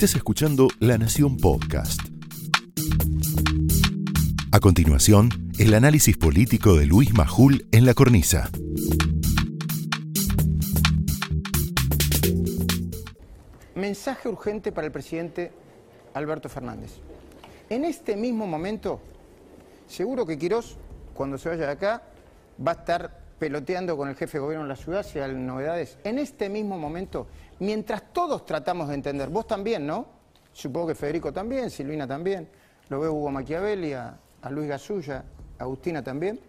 Estás escuchando La Nación Podcast. A continuación, el análisis político de Luis Majul en la cornisa. Mensaje urgente para el presidente Alberto Fernández. En este mismo momento, seguro que Quirós, cuando se vaya de acá, va a estar peloteando con el jefe de gobierno de la ciudad si hay novedades. En este mismo momento, mientras todos tratamos de entender, vos también, ¿no? Supongo que Federico también, Silvina también, lo veo Hugo Machiavelli, a, Luis Gasulla, Agustina también.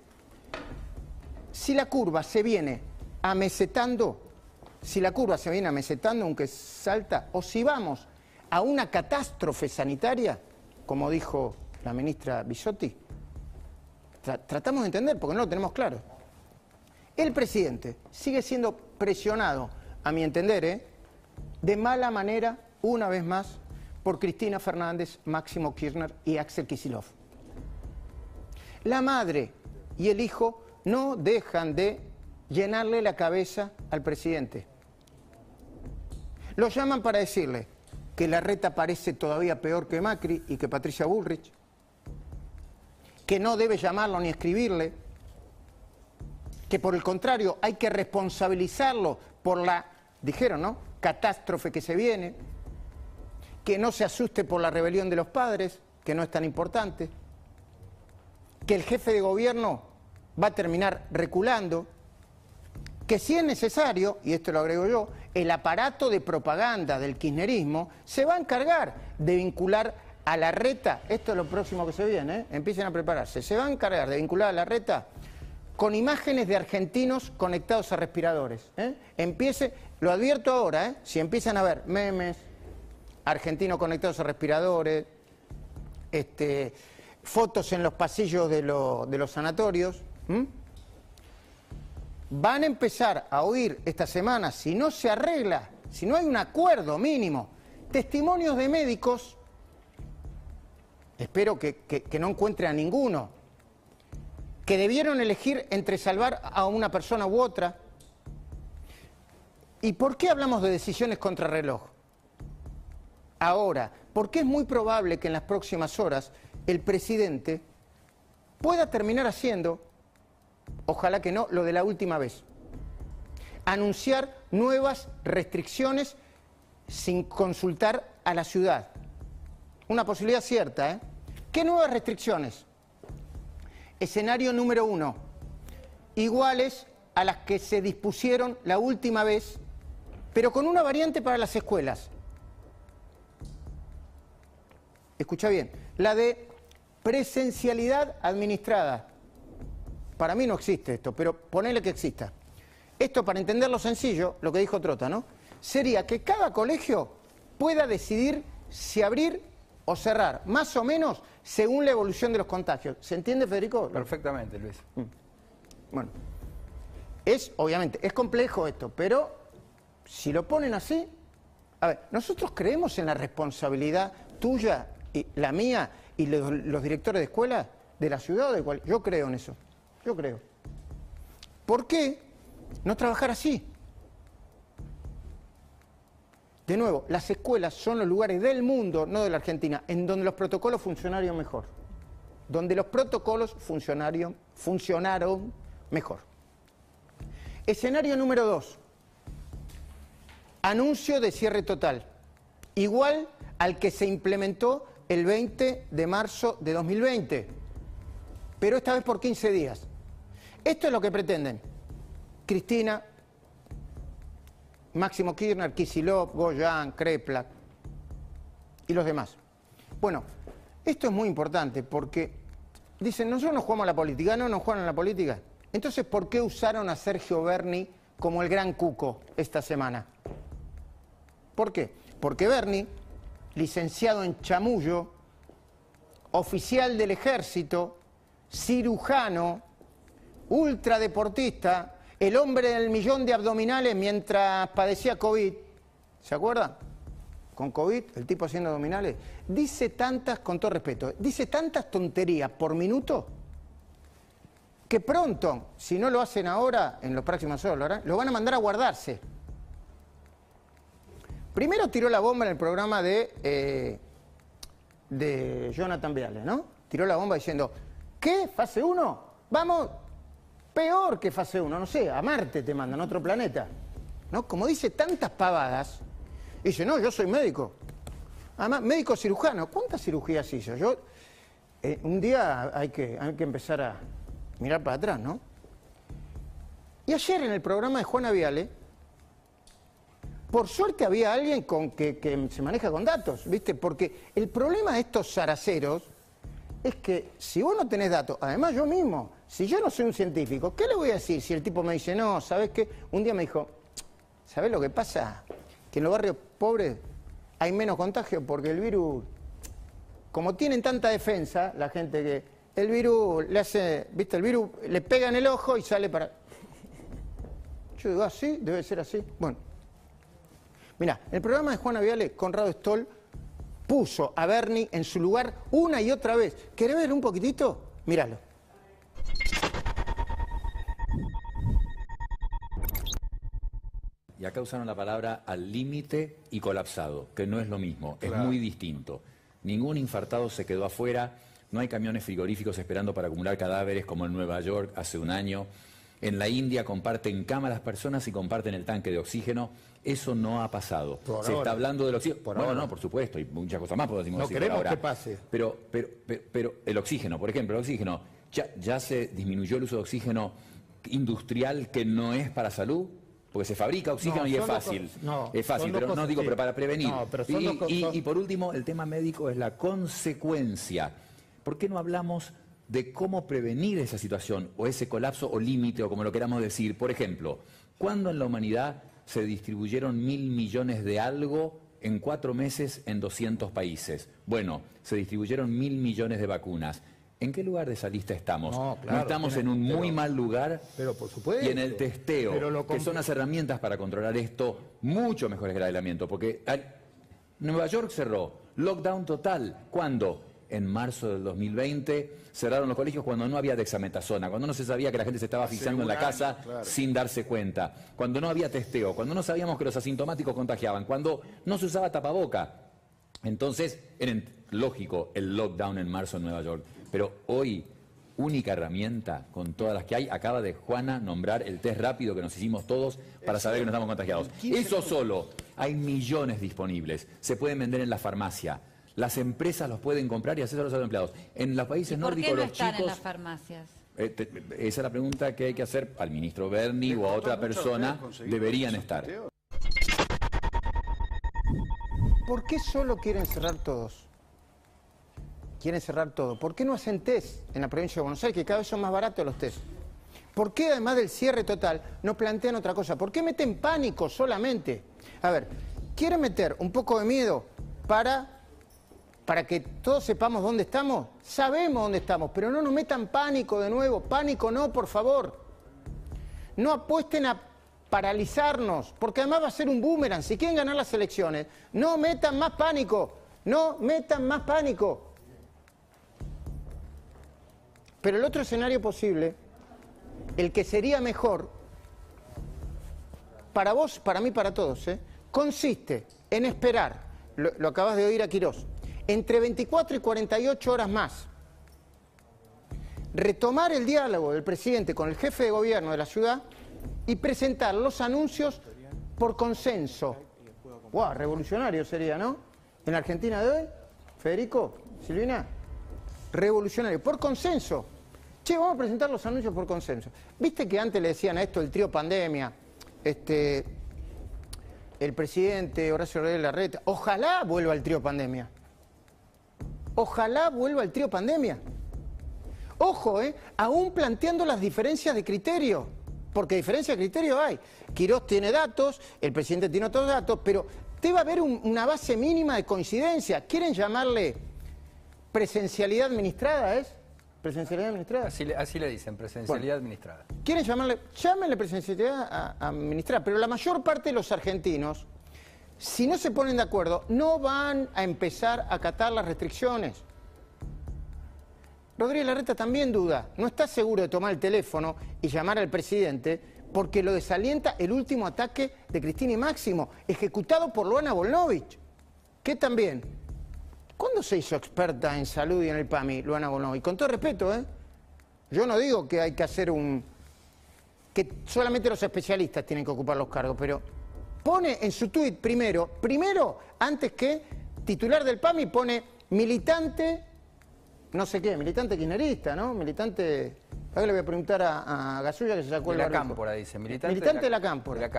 Si la curva se viene amesetando, si la curva se viene amesetando, aunque salta, o si vamos a una catástrofe sanitaria, como dijo la ministra Bisotti, tratamos de entender porque no lo tenemos claro. El presidente sigue siendo presionado, a mi entender, ¿eh? De mala manera, una vez más, por Cristina Fernández, Máximo Kirchner y Axel Kisilov. La madre y el hijo no dejan de llenarle la cabeza al presidente. Lo llaman para decirle que la reta parece todavía peor que Macri y que Patricia Bullrich, que no debe llamarlo ni escribirle, que por el contrario hay que responsabilizarlo por la, dijeron, ¿no? Catástrofe que se viene, que no se asuste por la rebelión de los padres, que no es tan importante, que el jefe de gobierno va a terminar reculando, que si es necesario, y esto lo agrego yo, el aparato de propaganda del kirchnerismo se va a encargar de vincular a la reta, esto es lo próximo que se viene, ¿eh? empiecen a prepararse, se va a encargar de vincular a la reta con imágenes de argentinos conectados a respiradores. ¿eh? Empiece, lo advierto ahora, ¿eh? si empiezan a ver memes, argentinos conectados a respiradores, este, fotos en los pasillos de, los sanatorios, van a empezar a oír esta semana, si no se arregla, si no hay un acuerdo mínimo, testimonios de médicos, espero que no encuentre a ninguno, que debieron elegir entre salvar a una persona u otra. ¿Y por qué hablamos de decisiones contra reloj? Ahora, porque es muy probable que en las próximas horas el presidente pueda terminar haciendo, ojalá que no, lo de la última vez. Anunciar nuevas restricciones sin consultar a la ciudad. Una posibilidad cierta, ¿eh? ¿Qué nuevas restricciones? Escenario número uno, iguales a las que se dispusieron la última vez, pero con una variante para las escuelas. Escucha bien, la de presencialidad administrada. Para mí no existe esto, pero ponele que exista. Esto, para entenderlo sencillo, lo que dijo Trota, ¿no? Sería que cada colegio pueda decidir si abrir o cerrar, más o menos según la evolución de los contagios. ¿Se entiende, Federico? Perfectamente, Luis. Mm. Bueno, es, obviamente, es complejo esto, pero si lo ponen así, a ver, nosotros creemos en la responsabilidad tuya y la mía y los, directores de escuela de la ciudad o de cual. Yo creo en eso. Yo creo. ¿Por qué no trabajar así? De nuevo, las escuelas son los lugares del mundo, no de la Argentina, en donde los protocolos funcionaron mejor. Donde los protocolos funcionaron, funcionaron mejor. Escenario número dos. Anuncio de cierre total. Igual al que se implementó el 20 de marzo de 2020. Pero esta vez por 15 días. Esto es lo que pretenden. Cristina, Máximo Kirchner, Kisilov, Goyan, Kreplak y los demás. Bueno, esto es muy importante porque dicen, nosotros no jugamos a la política, no, no juegan a la política. Entonces, ¿por qué usaron a Sergio Berni como el gran cuco esta semana? ¿Por qué? Porque Berni, licenciado en chamullo, oficial del ejército, cirujano, ultradeportista, el hombre del millón de abdominales mientras padecía COVID, ¿se acuerdan? Con COVID, el tipo haciendo abdominales, dice tantas, con todo respeto, dice tantas tonterías por minuto que pronto, si no lo hacen ahora, en los próximos horas, lo van a mandar a guardarse. Primero tiró la bomba en el programa de, eh, Jonathan Viale, ¿no? Tiró la bomba diciendo, ¿qué? ¿Fase 1? Vamos, peor que fase 1, no sé, a Marte te mandan, a otro planeta. ¿No? Como dice tantas pavadas, dice, no, yo soy médico. Además, médico cirujano, ¿cuántas cirugías hizo? Yo, eh, un día hay que, hay que empezar a mirar para atrás, ¿no? Y ayer en el programa de Juana Viale, por suerte había alguien con que, se maneja con datos, ¿viste? Porque el problema de estos zaraceros es que si vos no tenés datos, además yo mismo, si yo no soy un científico, ¿qué le voy a decir si el tipo me dice, no, ¿sabes qué? Un día me dijo, ¿sabes lo que pasa? Que en los barrios pobres hay menos contagio porque el virus, como tienen tanta defensa, la gente que el virus le hace, ¿viste? El virus le pega en el ojo y sale para... Yo digo, ah, sí, debe ser así. Bueno. Mira, el programa de Juana Viale, Conrado Stoll puso a Bernie en su lugar una y otra vez. ¿Querés ver un poquitito? Míralo. Y acá usaron la palabra al límite y colapsado, que no es lo mismo, es muy distinto. Ningún infartado se quedó afuera, no hay camiones frigoríficos esperando para acumular cadáveres como en Nueva York hace un año. En la India comparten cámaras personas y comparten el tanque de oxígeno. Eso no ha pasado. Se está hablando del oxígeno. Por no, no, por supuesto, y muchas cosas más podemos no queremos que pase. Pero, pero, pero, el oxígeno, por ejemplo, el oxígeno, ya, ya se disminuyó el uso de oxígeno industrial que no es para salud. Porque se fabrica oxígeno y es fácil. No, es fácil, pero no digo, pero para prevenir. y, y por último, el tema médico es la consecuencia. ¿Por qué no hablamos de cómo prevenir esa situación o ese colapso o límite o como lo queramos decir. Por ejemplo, ¿cuándo en la humanidad se distribuyeron mil millones de algo en cuatro meses en 200 países? Bueno, se distribuyeron mil millones de vacunas. ¿En qué lugar de esa lista estamos? No, estamos en un muy mal lugar. Pero por supuesto. Y en el testeo, que son las herramientas para controlar esto, mucho mejor que el aislamiento. Porque Nueva York cerró, lockdown total. ¿Cuándo? En marzo del 2020, cerraron los colegios cuando no había dexametasona, cuando no se sabía que la gente se estaba fijando en la casa sin darse cuenta, cuando no había testeo, cuando no sabíamos que los asintomáticos contagiaban, cuando no se usaba tapaboca. Entonces, era lógico el lockdown en marzo en Nueva York. Pero hoy, única herramienta con todas las que hay, acaba de Juana nombrar el test rápido que nos hicimos todos para saber que no estamos contagiados. Eso solo, hay millones disponibles, se pueden vender en la farmacia las empresas los pueden comprar y hacerse a los empleados. En los países nórdicos no los están en las farmacias? Eh, esa es la pregunta que hay que hacer al ministro Berni o a otra persona. Deberían estar. ¿Por qué solo quieren cerrar todos? Quieren cerrar todo. ¿Por qué no hacen test en la provincia de Buenos Aires, que cada vez son más baratos los test? ¿Por qué además del cierre total no plantean otra cosa? ¿Por qué meten pánico solamente? A ver, quieren meter un poco de miedo para para que todos sepamos dónde estamos? Sabemos dónde estamos, pero no nos metan pánico de nuevo. Pánico no, por favor. No apuesten a paralizarnos, porque además va a ser un boomerang. Si quieren ganar las elecciones, no metan más pánico. No metan más pánico. Pero el otro escenario posible, el que sería mejor, para vos, para mí, para todos, ¿eh? consiste en esperar, lo, lo acabas de oír a Quirós, entre 24 y 48 horas más, retomar el diálogo del presidente con el jefe de gobierno de la ciudad y presentar los anuncios por consenso. ¡Wow! Revolucionario sería, ¿no? En Argentina de hoy, Federico, Silvina, revolucionario, por consenso. Che, vamos a presentar los anuncios por consenso. ¿Viste que antes le decían a esto el trío pandemia? Este, el presidente Horacio Rodríguez Larreta, ojalá vuelva el trío pandemia. Ojalá vuelva el trío pandemia. Ojo, ¿eh? aún planteando las diferencias de criterio, porque diferencia de criterio hay. Quirós tiene datos, el presidente tiene otros datos, pero debe haber una base mínima de coincidencia. ¿Quieren llamarle presencialidad administrada, es? ¿Presencialidad administrada? Así le, dicen, presencialidad administrada. ¿Quieren llamarle? Llámenle presencialidad administrada, pero la mayor parte de los argentinos si no se ponen de acuerdo, no van a empezar a acatar las restricciones. Rodríguez Larreta también duda, no está seguro de tomar el teléfono y llamar al presidente porque lo desalienta el último ataque de Cristina y Máximo, ejecutado por Luana Volnovich, que también, ¿cuándo se hizo experta en salud y en el PAMI, Luana Volnovich? Con todo respeto, ¿eh? Yo no digo que hay que hacer un... que solamente los especialistas tienen que ocupar los cargos, pero pone en su tuit primero, primero, antes que titular del PAMI, pone militante, no sé qué, militante kirchnerista, ¿no? Militante Ahora le voy a preguntar a, a Gasulla que se sacó de el la cámpora, dice. Militante, militante de la, cámpora.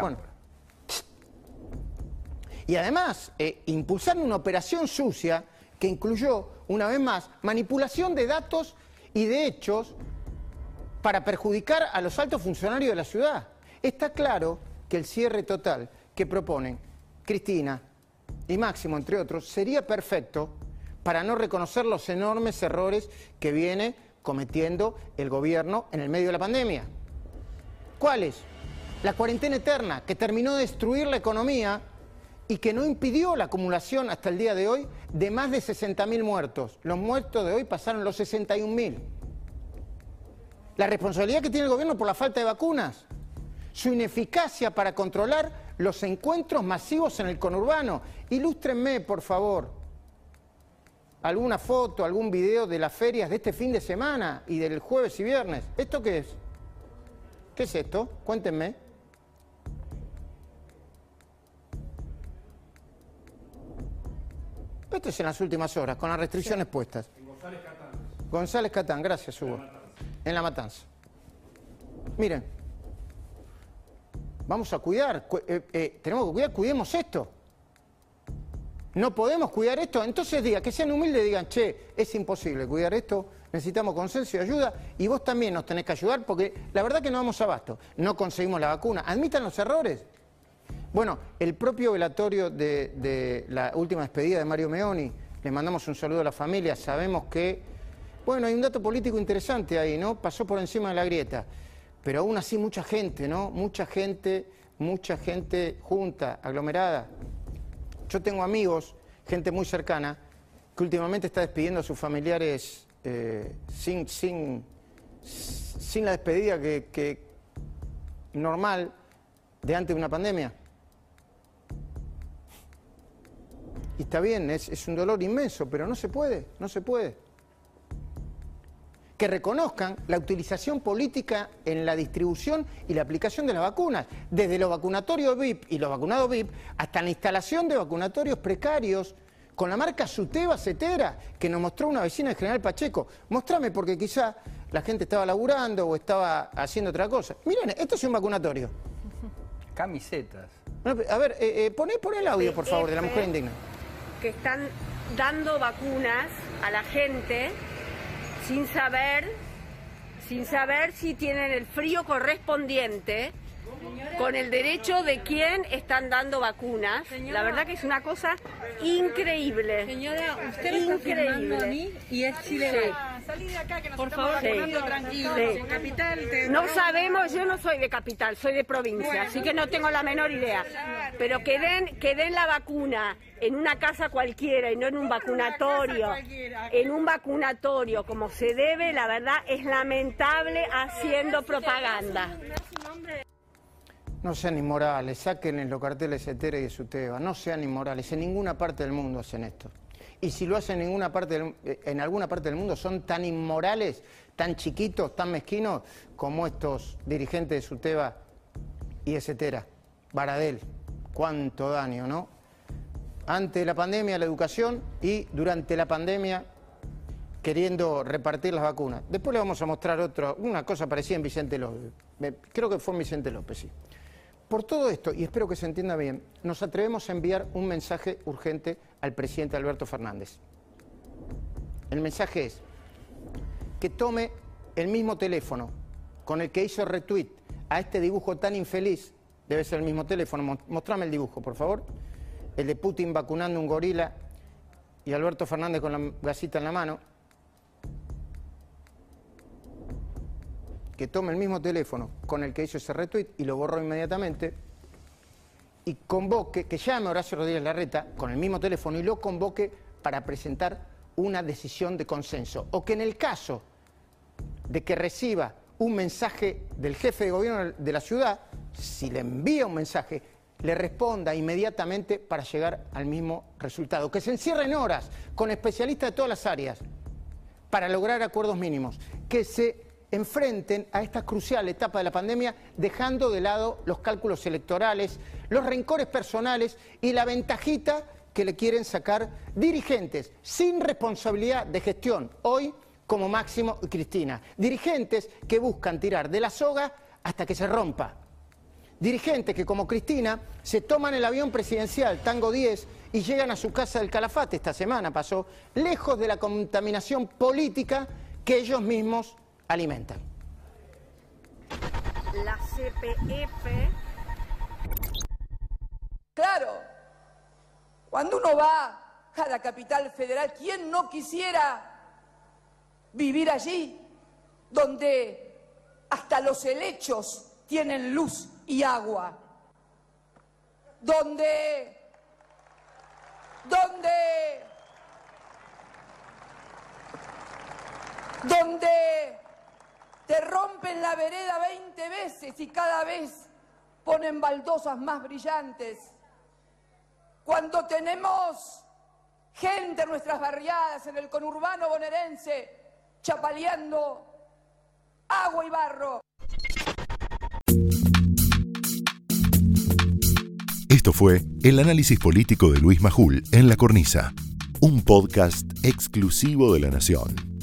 y además, eh, impulsar una operación sucia que incluyó, una vez más, manipulación de datos y de hechos para perjudicar a los altos funcionarios de la ciudad. Está claro que el cierre total que proponen Cristina y Máximo, entre otros, sería perfecto para no reconocer los enormes errores que viene cometiendo el gobierno en el medio de la pandemia. ¿Cuáles? La cuarentena eterna, que terminó de destruir la economía y que no impidió la acumulación hasta el día de hoy de más de 60.000 muertos. Los muertos de hoy pasaron los 61.000. La responsabilidad que tiene el gobierno por la falta de vacunas, su ineficacia para controlar los encuentros masivos en el conurbano. Ilústrenme, por favor, alguna foto, algún video de las ferias de este fin de semana y del jueves y viernes. ¿Esto qué es? ¿Qué es esto? Cuéntenme. Esto es en las últimas horas, con las restricciones puestas. González Catán. González Catán, gracias, Hugo. En la matanza. Miren, vamos a cuidar, eh, eh, tenemos que cuidar, cuidemos esto no podemos cuidar esto, entonces diga, que sean humildes digan, che, es imposible cuidar esto, necesitamos consenso y ayuda, y vos también nos tenés que ayudar, porque la verdad que no vamos abasto, no conseguimos la vacuna, admitan los errores. Bueno, el propio velatorio de, la última despedida de Mario Meoni, le mandamos un saludo a la familia, sabemos que, bueno, hay un dato político interesante ahí, ¿no? Pasó por encima de la grieta, pero aún así mucha gente, ¿no? Mucha gente, mucha gente junta, aglomerada. Yo tengo amigos, gente muy cercana, que últimamente está despidiendo a sus familiares eh, sin, sin, sin, la despedida que, normal de antes de una pandemia. Y está bien, es, es un dolor inmenso, pero no se puede, no se puede que reconozcan la utilización política en la distribución y la aplicación de las vacunas, desde los vacunatorios VIP y los vacunados VIP hasta la instalación de vacunatorios precarios con la marca Suteba Cetera, que nos mostró una vecina de General Pacheco. Mostrame porque quizá la gente estaba laburando o estaba haciendo otra cosa. Miren, esto es un vacunatorio. Camisetas. A ver, eh, eh poné, el audio, por favor, de la mujer indigna. Que están dando vacunas a la gente sin saber, sin saber si tienen el frío correspondiente con el derecho de quién están dando vacunas. la verdad que es una cosa increíble. Señora, usted increíble. a mí y es ilegal. Salí de acá que nos Por favor, tranquilos. En capital No sabemos, yo no soy de capital, soy de provincia, así que no tengo la menor idea. Pero que den, que den la vacuna en una casa cualquiera y no en un vacunatorio, en un vacunatorio como se debe, la verdad es lamentable haciendo propaganda. No sean inmorales, saquen los carteles Etere y Suteba, no sean inmorales, en ninguna parte del mundo hacen esto. Y si lo hacen en, ninguna parte eh, en alguna parte del mundo, son tan inmorales, tan chiquitos, tan mezquinos, como estos dirigentes de Suteba y de Cetera. Baradel, cuánto daño, ¿no? Ante la pandemia, la educación y durante la pandemia queriendo repartir las vacunas. Después le vamos a mostrar otra, una cosa parecida en Vicente López. Creo que fue en Vicente López, sí. Por todo esto, y espero que se entienda bien, nos atrevemos a enviar un mensaje urgente al presidente Alberto Fernández. El mensaje es que tome el mismo teléfono con el que hizo retweet a este dibujo tan infeliz, debe ser el mismo teléfono, mostrame el dibujo, por favor, el de Putin vacunando un gorila y Alberto Fernández con la gasita en la mano, que tome el mismo teléfono con el que hizo ese retweet y lo borró inmediatamente y convoque, que llame a Horacio Rodríguez Larreta con el mismo teléfono y lo convoque para presentar una decisión de consenso. O que en el caso de que reciba un mensaje del jefe de gobierno de la ciudad, si le envía un mensaje, le responda inmediatamente para llegar al mismo resultado. Que se encierren horas con especialistas de todas las áreas para lograr acuerdos mínimos. Que se enfrenten a esta crucial etapa de la pandemia dejando de lado los cálculos electorales, los rencores personales y la ventajita que le quieren sacar dirigentes sin responsabilidad de gestión. Hoy como Máximo y Cristina. Dirigentes que buscan tirar de la soga hasta que se rompa. Dirigentes que como Cristina se toman el avión presidencial Tango 10 y llegan a su casa del Calafate, esta semana pasó, lejos de la contaminación política que ellos mismos alimentan. La CPF. Claro, cuando uno va a la capital federal, ¿quién no quisiera vivir allí, donde hasta los helechos tienen luz y agua, donde, donde, donde te rompen la vereda 20 veces y cada vez ponen baldosas más brillantes, cuando tenemos gente en nuestras barriadas, en el conurbano bonaerense, chapaleando agua y barro. Esto fue el análisis político de Luis Majul en La Cornisa, un podcast exclusivo de La Nación.